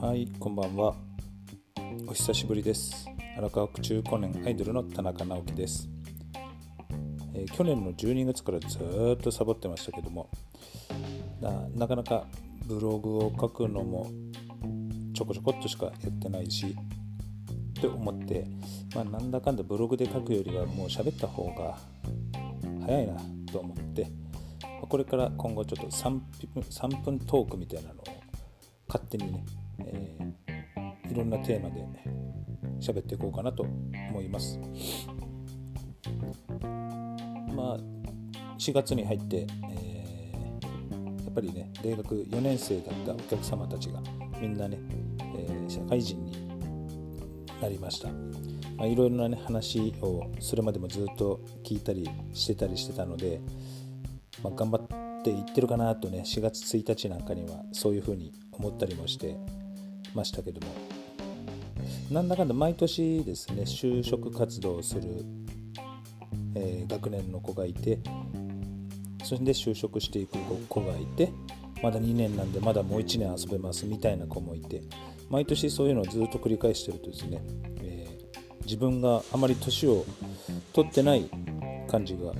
はいこんばんは。お久しぶりです。荒川区中高年アイドルの田中直樹です、えー、去年の12月からずっとサボってましたけどもなかなかブログを書くのもちょこちょこっとしかやってないしって思って、まあ、なんだかんだブログで書くよりはもう喋った方が早いなと思ってこれから今後ちょっと 3, 分3分トークみたいなのを勝手にね、えー、いろんなテーマで喋っていこうかなと思います。まあ4月に入って、えー、やっぱりね大学4年生だったお客様たちがみんなね、えー、社会人になりました。まあ、いろいろな、ね、話をそれまでもずっと聞いたりしてたりしてたので、まあ、頑張っていってるかなとね4月1日なんかにはそういうふうに思ったりもしてましたけども。なんだかんだ毎年ですね就職活動をする、えー、学年の子がいてそれで就職していく子がいてまだ2年なんでまだもう1年遊べますみたいな子もいて毎年そういうのをずっと繰り返してるとですね、えー、自分があまり年を取ってない感じが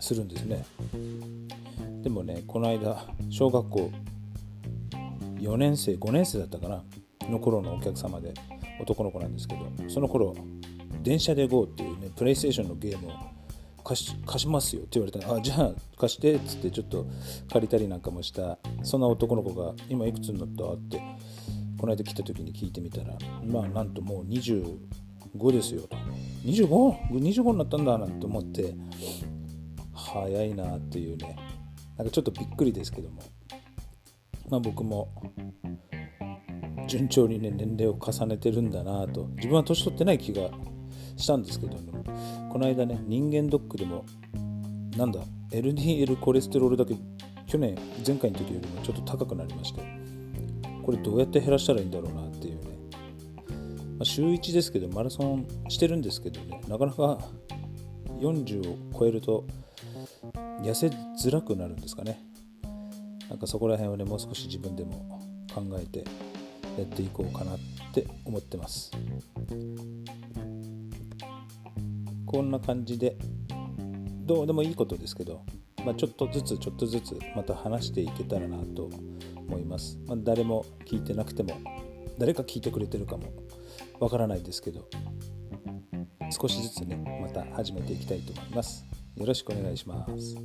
するんですね。でもねこの間小学校4年生5年生だったかなの頃のお客様で男の子なんですけどその頃電車で GO っていうねプレイステーションのゲームを貸し貸しますよって言われたらあじゃあ貸してっつってちょっと借りたりなんかもした。そんな男の子が今いくつになったってこの間来た時に聞いてみたらまあなんともう25ですよと。25?25 になったんだなんて思って早いなっていうね。なんかちょっとびっくりですけども。まあ僕も順調にね年齢を重ねてるんだなと。自分は年取ってない気がしたんですけどこの間ね人間ドックでもなんだ LDL コレステロールだけ去年前回の時よりもちょっと高くなりましてこれどうやって減らしたらいいんだろうなっていうね、まあ、週1ですけどマラソンしてるんですけどねなかなか40を超えると痩せづらくなるんですかね。なんかそこら辺をねもう少し自分でも考えてやっていこうかなって思ってます。こんな感じでどうでもいいことですけど、まあ、ちょっとずつちょっとずつまた話していけたらなと思います、まあ、誰も聞いてなくても誰か聞いてくれてるかもわからないですけど少しずつねまた始めていきたいと思います。よろしくお願いします。